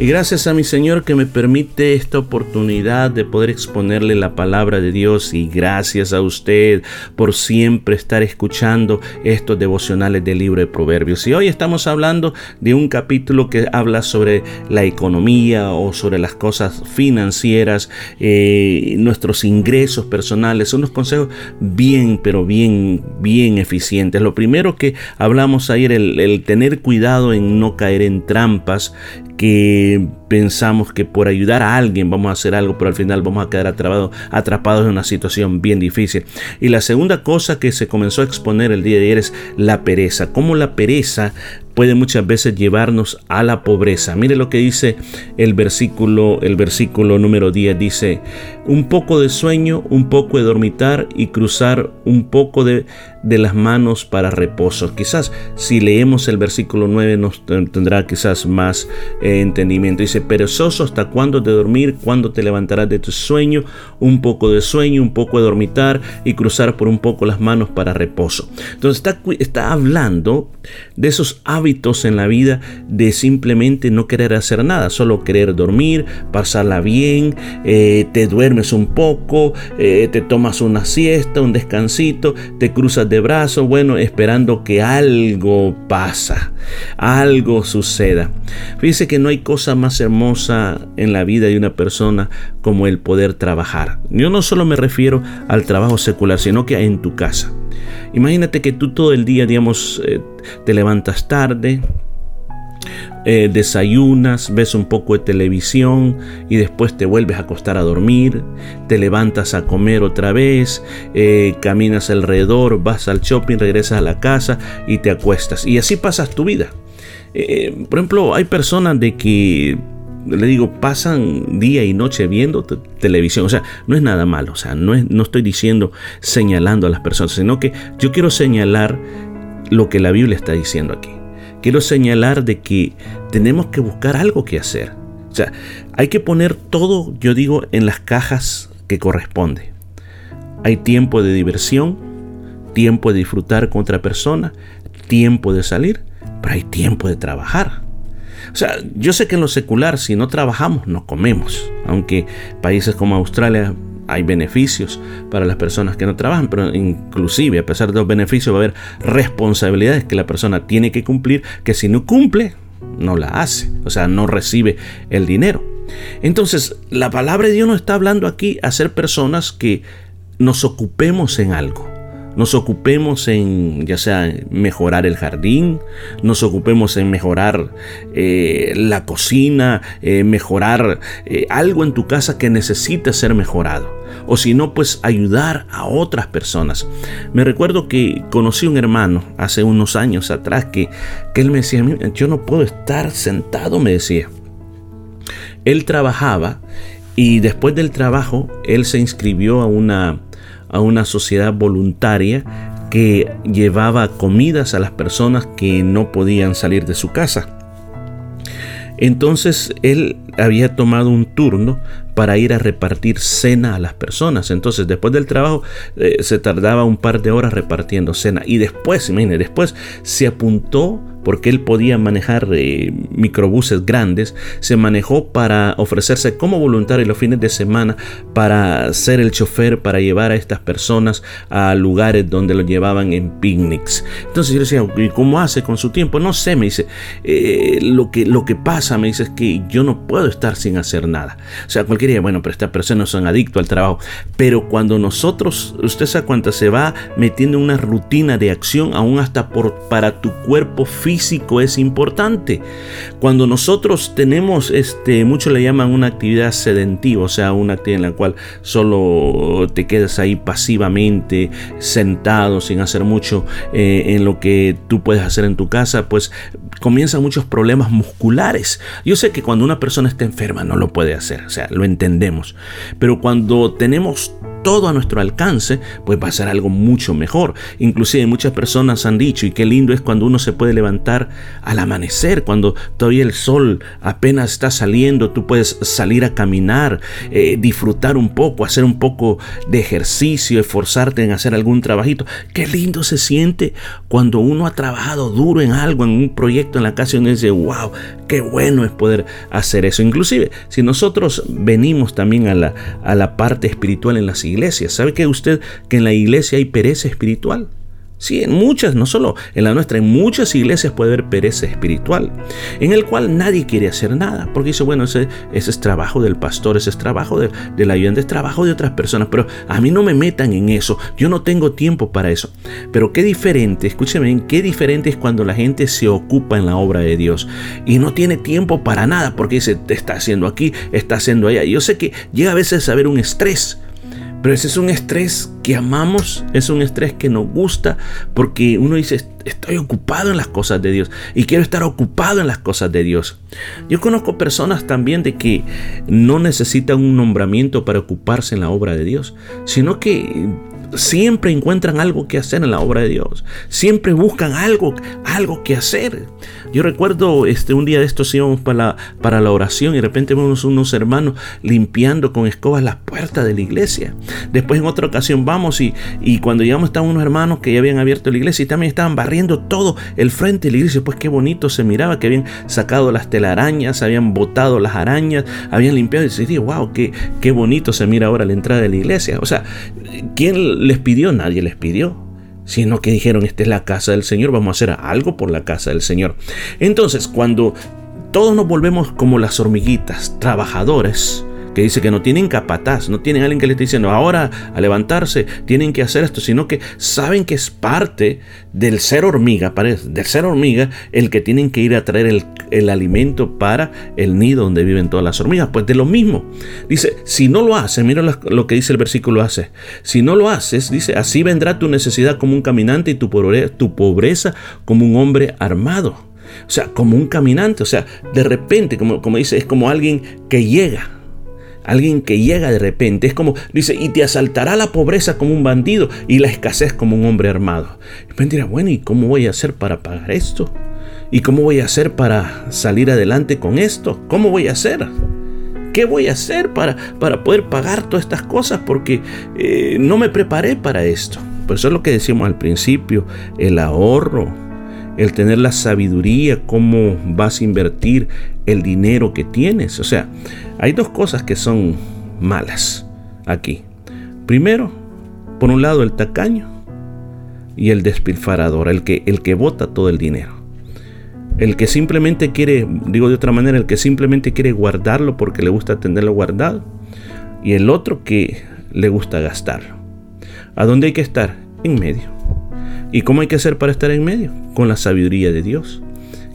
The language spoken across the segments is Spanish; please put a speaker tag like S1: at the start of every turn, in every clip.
S1: Y gracias a mi Señor que me permite esta oportunidad de poder exponerle la palabra de Dios. Y gracias a usted por siempre estar escuchando estos devocionales del libro de Proverbios. Y hoy estamos hablando de un capítulo que habla sobre la economía o sobre las cosas financieras, eh, nuestros ingresos personales. Unos consejos bien, pero bien, bien eficientes. Lo primero que hablamos ayer, el, el tener cuidado en no caer en trampas que pensamos que por ayudar a alguien vamos a hacer algo, pero al final vamos a quedar atrapados, atrapados en una situación bien difícil. Y la segunda cosa que se comenzó a exponer el día de ayer es la pereza. Cómo la pereza puede muchas veces llevarnos a la pobreza. Mire lo que dice el versículo, el versículo número 10 dice, un poco de sueño, un poco de dormitar y cruzar un poco de, de las manos para reposo. Quizás si leemos el versículo 9 nos tendrá quizás más eh, entendimiento. Dice, perezoso hasta cuándo de dormir, cuándo te levantarás de tu sueño, un poco de sueño, un poco de dormitar y cruzar por un poco las manos para reposo. Entonces está, está hablando de esos hábitos en la vida de simplemente no querer hacer nada, solo querer dormir, pasarla bien, eh, te duermes un poco, eh, te tomas una siesta, un descansito, te cruzas de brazos, bueno, esperando que algo pasa, algo suceda. Fíjese que no hay cosa más hermosa en la vida de una persona como el poder trabajar. Yo no solo me refiero al trabajo secular, sino que en tu casa. Imagínate que tú todo el día, digamos, eh, te levantas tarde, eh, desayunas, ves un poco de televisión y después te vuelves a acostar a dormir, te levantas a comer otra vez, eh, caminas alrededor, vas al shopping, regresas a la casa y te acuestas. Y así pasas tu vida. Por ejemplo, hay personas de que le digo, pasan día y noche viendo televisión. O sea, no es nada malo. O sea, no, es, no estoy diciendo señalando a las personas, sino que yo quiero señalar lo que la Biblia está diciendo aquí quiero señalar de que tenemos que buscar algo que hacer. O sea, hay que poner todo, yo digo, en las cajas que corresponde. Hay tiempo de diversión, tiempo de disfrutar con otra persona, tiempo de salir, pero hay tiempo de trabajar. O sea, yo sé que en lo secular, si no trabajamos, no comemos. Aunque países como Australia hay beneficios para las personas que no trabajan, pero inclusive a pesar de los beneficios va a haber responsabilidades que la persona tiene que cumplir, que si no cumple, no la hace, o sea, no recibe el dinero. Entonces, la palabra de Dios nos está hablando aquí a ser personas que nos ocupemos en algo nos ocupemos en ya sea mejorar el jardín, nos ocupemos en mejorar eh, la cocina, eh, mejorar eh, algo en tu casa que necesita ser mejorado. O si no, pues ayudar a otras personas. Me recuerdo que conocí un hermano hace unos años atrás que, que él me decía, yo no puedo estar sentado, me decía. Él trabajaba y después del trabajo, él se inscribió a una a una sociedad voluntaria que llevaba comidas a las personas que no podían salir de su casa. Entonces él había tomado un turno para ir a repartir cena a las personas. Entonces después del trabajo eh, se tardaba un par de horas repartiendo cena. Y después, imagínense, después se apuntó porque él podía manejar eh, microbuses grandes, se manejó para ofrecerse como voluntario los fines de semana para ser el chofer, para llevar a estas personas a lugares donde lo llevaban en picnics. Entonces yo decía, ¿y cómo hace con su tiempo? No sé, me dice, eh, lo, que, lo que pasa, me dice, es que yo no puedo estar sin hacer nada. O sea, cualquier día, bueno, pero estas personas son adictos al trabajo. Pero cuando nosotros, usted sabe cuánto se va metiendo en una rutina de acción, aún hasta por, para tu cuerpo físico, físico es importante. Cuando nosotros tenemos, este, muchos le llaman una actividad sedentiva, o sea, una actividad en la cual solo te quedas ahí pasivamente, sentado, sin hacer mucho eh, en lo que tú puedes hacer en tu casa, pues comienzan muchos problemas musculares. Yo sé que cuando una persona está enferma no lo puede hacer, o sea, lo entendemos, pero cuando tenemos todo a nuestro alcance, pues va a ser algo mucho mejor. Inclusive muchas personas han dicho, y qué lindo es cuando uno se puede levantar al amanecer, cuando todavía el sol apenas está saliendo, tú puedes salir a caminar, eh, disfrutar un poco, hacer un poco de ejercicio, esforzarte en hacer algún trabajito. Qué lindo se siente cuando uno ha trabajado duro en algo, en un proyecto en la casa y uno dice, wow, qué bueno es poder hacer eso. Inclusive, si nosotros venimos también a la, a la parte espiritual en la ¿Sabe que usted que en la iglesia hay pereza espiritual? Sí, en muchas, no solo en la nuestra, en muchas iglesias puede haber pereza espiritual, en el cual nadie quiere hacer nada, porque dice, bueno, ese, ese es trabajo del pastor, ese es trabajo de, del ayudante, es trabajo de otras personas, pero a mí no me metan en eso, yo no tengo tiempo para eso. Pero qué diferente, escúcheme, qué diferente es cuando la gente se ocupa en la obra de Dios y no tiene tiempo para nada, porque dice, está haciendo aquí, está haciendo allá. Yo sé que llega a veces a haber un estrés pero ese es un estrés que amamos, es un estrés que nos gusta porque uno dice, estoy ocupado en las cosas de Dios y quiero estar ocupado en las cosas de Dios. Yo conozco personas también de que no necesitan un nombramiento para ocuparse en la obra de Dios, sino que siempre encuentran algo que hacer en la obra de Dios. Siempre buscan algo, algo que hacer. Yo recuerdo este, un día de estos íbamos para la, para la oración y de repente vemos unos hermanos limpiando con escobas las puertas de la iglesia. Después en otra ocasión vamos y, y cuando llegamos estaban unos hermanos que ya habían abierto la iglesia y también estaban barriendo todo el frente de la iglesia. Pues qué bonito se miraba que habían sacado las telarañas, habían botado las arañas, habían limpiado y se dice, wow, qué, qué bonito se mira ahora la entrada de la iglesia. O sea, ¿quién les pidió? Nadie les pidió. Sino que dijeron, esta es la casa del Señor, vamos a hacer algo por la casa del Señor. Entonces, cuando todos nos volvemos como las hormiguitas, trabajadores, que dice que no tienen capataz, no tienen alguien que les esté diciendo ahora a levantarse, tienen que hacer esto, sino que saben que es parte del ser hormiga, parece, del ser hormiga, el que tienen que ir a traer el, alimento para el nido donde viven todas las hormigas. Pues de lo mismo, dice, si no lo haces, mira lo que dice el versículo hace, si no lo haces, dice, así vendrá tu necesidad como un caminante y tu pobreza, tu pobreza como un hombre armado. O sea, como un caminante, o sea, de repente, como, como dice, es como alguien que llega, Alguien que llega de repente. Es como, dice, y te asaltará la pobreza como un bandido y la escasez como un hombre armado. Y me dirá, bueno, ¿y cómo voy a hacer para pagar esto? ¿Y cómo voy a hacer para salir adelante con esto? ¿Cómo voy a hacer? ¿Qué voy a hacer para, para poder pagar todas estas cosas? Porque eh, no me preparé para esto. Por eso es lo que decíamos al principio, el ahorro, el tener la sabiduría, cómo vas a invertir el dinero que tienes. O sea, hay dos cosas que son malas aquí. Primero, por un lado, el tacaño y el despilfarador, el que, el que bota todo el dinero. El que simplemente quiere, digo de otra manera, el que simplemente quiere guardarlo porque le gusta tenerlo guardado. Y el otro que le gusta gastarlo. ¿A dónde hay que estar? En medio. ¿Y cómo hay que hacer para estar en medio? Con la sabiduría de Dios.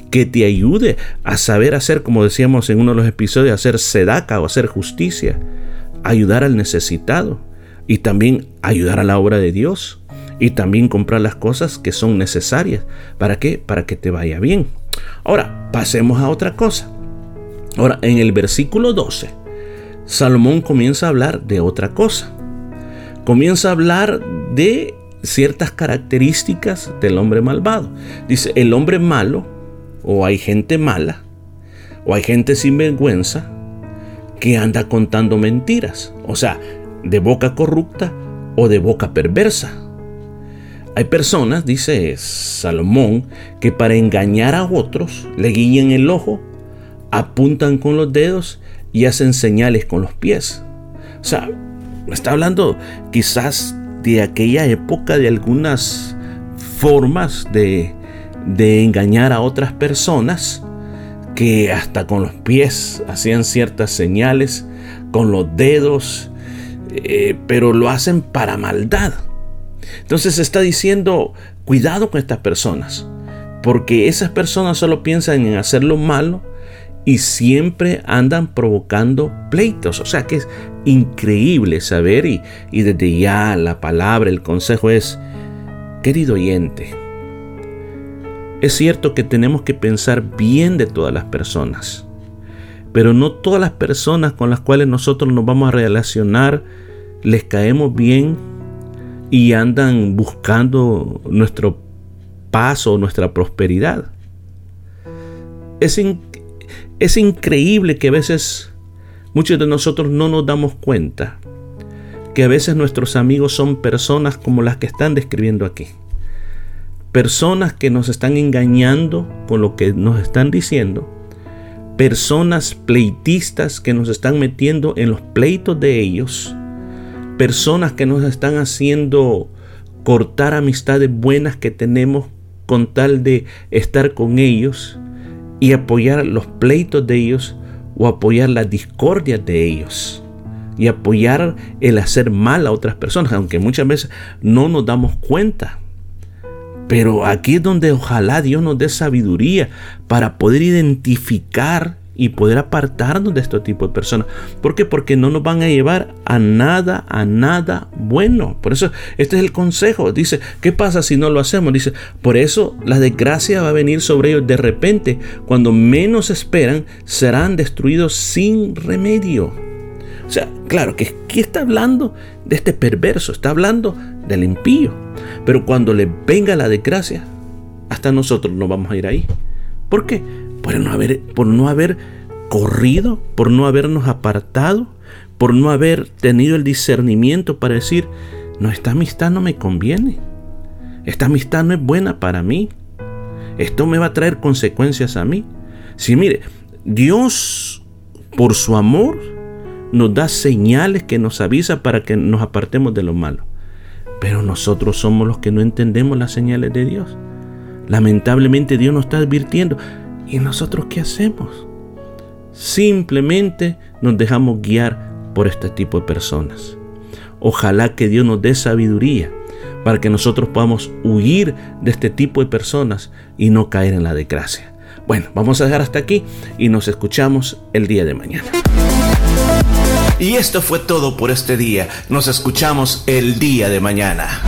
S1: Que te ayude a saber hacer, como decíamos en uno de los episodios, hacer sedaca o hacer justicia. Ayudar al necesitado. Y también ayudar a la obra de Dios. Y también comprar las cosas que son necesarias. ¿Para qué? Para que te vaya bien. Ahora, pasemos a otra cosa. Ahora, en el versículo 12, Salomón comienza a hablar de otra cosa. Comienza a hablar de ciertas características del hombre malvado. Dice, el hombre malo, o hay gente mala, o hay gente sin vergüenza, que anda contando mentiras. O sea, de boca corrupta o de boca perversa. Hay personas, dice Salomón, que para engañar a otros le guían el ojo, apuntan con los dedos y hacen señales con los pies. O sea, está hablando quizás de aquella época de algunas formas de, engañar a otras personas que hasta con los pies hacían ciertas señales, con los dedos, eh, pero lo hacen para maldad. Entonces está diciendo, cuidado con estas personas. Porque esas personas solo piensan en hacer lo malo y siempre andan provocando pleitos. O sea que es increíble saber y, y desde ya la palabra, el consejo es, querido oyente, es cierto que tenemos que pensar bien de todas las personas, pero no todas las personas con las cuales nosotros nos vamos a relacionar les caemos bien y andan buscando nuestro paso, nuestra prosperidad. Es, es increíble que a veces muchos de nosotros no nos damos cuenta que a veces nuestros amigos son personas como las que están describiendo aquí. Personas que nos están engañando con lo que nos están diciendo. Personas pleitistas que nos están metiendo en los pleitos de ellos. Personas que nos están haciendo cortar amistades buenas que tenemos con tal de estar con ellos y apoyar los pleitos de ellos o apoyar las discordias de ellos y apoyar el hacer mal a otras personas, aunque muchas veces no nos damos cuenta. Pero aquí es donde ojalá Dios nos dé sabiduría para poder identificar y poder apartarnos de este tipo de personas. ¿Por qué? Porque no nos van a llevar a nada, a nada bueno. Por eso este es el consejo. Dice, ¿qué pasa si no lo hacemos? Dice, por eso la desgracia va a venir sobre ellos de repente. Cuando menos esperan, serán destruidos sin remedio. O sea, claro que aquí está hablando de este perverso, está hablando del impío. Pero cuando le venga la desgracia, hasta nosotros no vamos a ir ahí. ¿Por qué? Por no haber, por no haber corrido, por no habernos apartado, por no haber tenido el discernimiento para decir, no, esta amistad no me conviene, esta amistad no es buena para mí, esto me va a traer consecuencias a mí. Si mire, Dios por su amor nos da señales que nos avisa para que nos apartemos de lo malo. Pero nosotros somos los que no entendemos las señales de Dios. Lamentablemente Dios nos está advirtiendo, ¿Y nosotros qué hacemos? Simplemente nos dejamos guiar por este tipo de personas. Ojalá que Dios nos dé sabiduría para que nosotros podamos huir de este tipo de personas y no caer en la desgracia. Bueno, vamos a dejar hasta aquí y nos escuchamos el día de mañana.
S2: Y esto fue todo por este día. Nos escuchamos el día de mañana.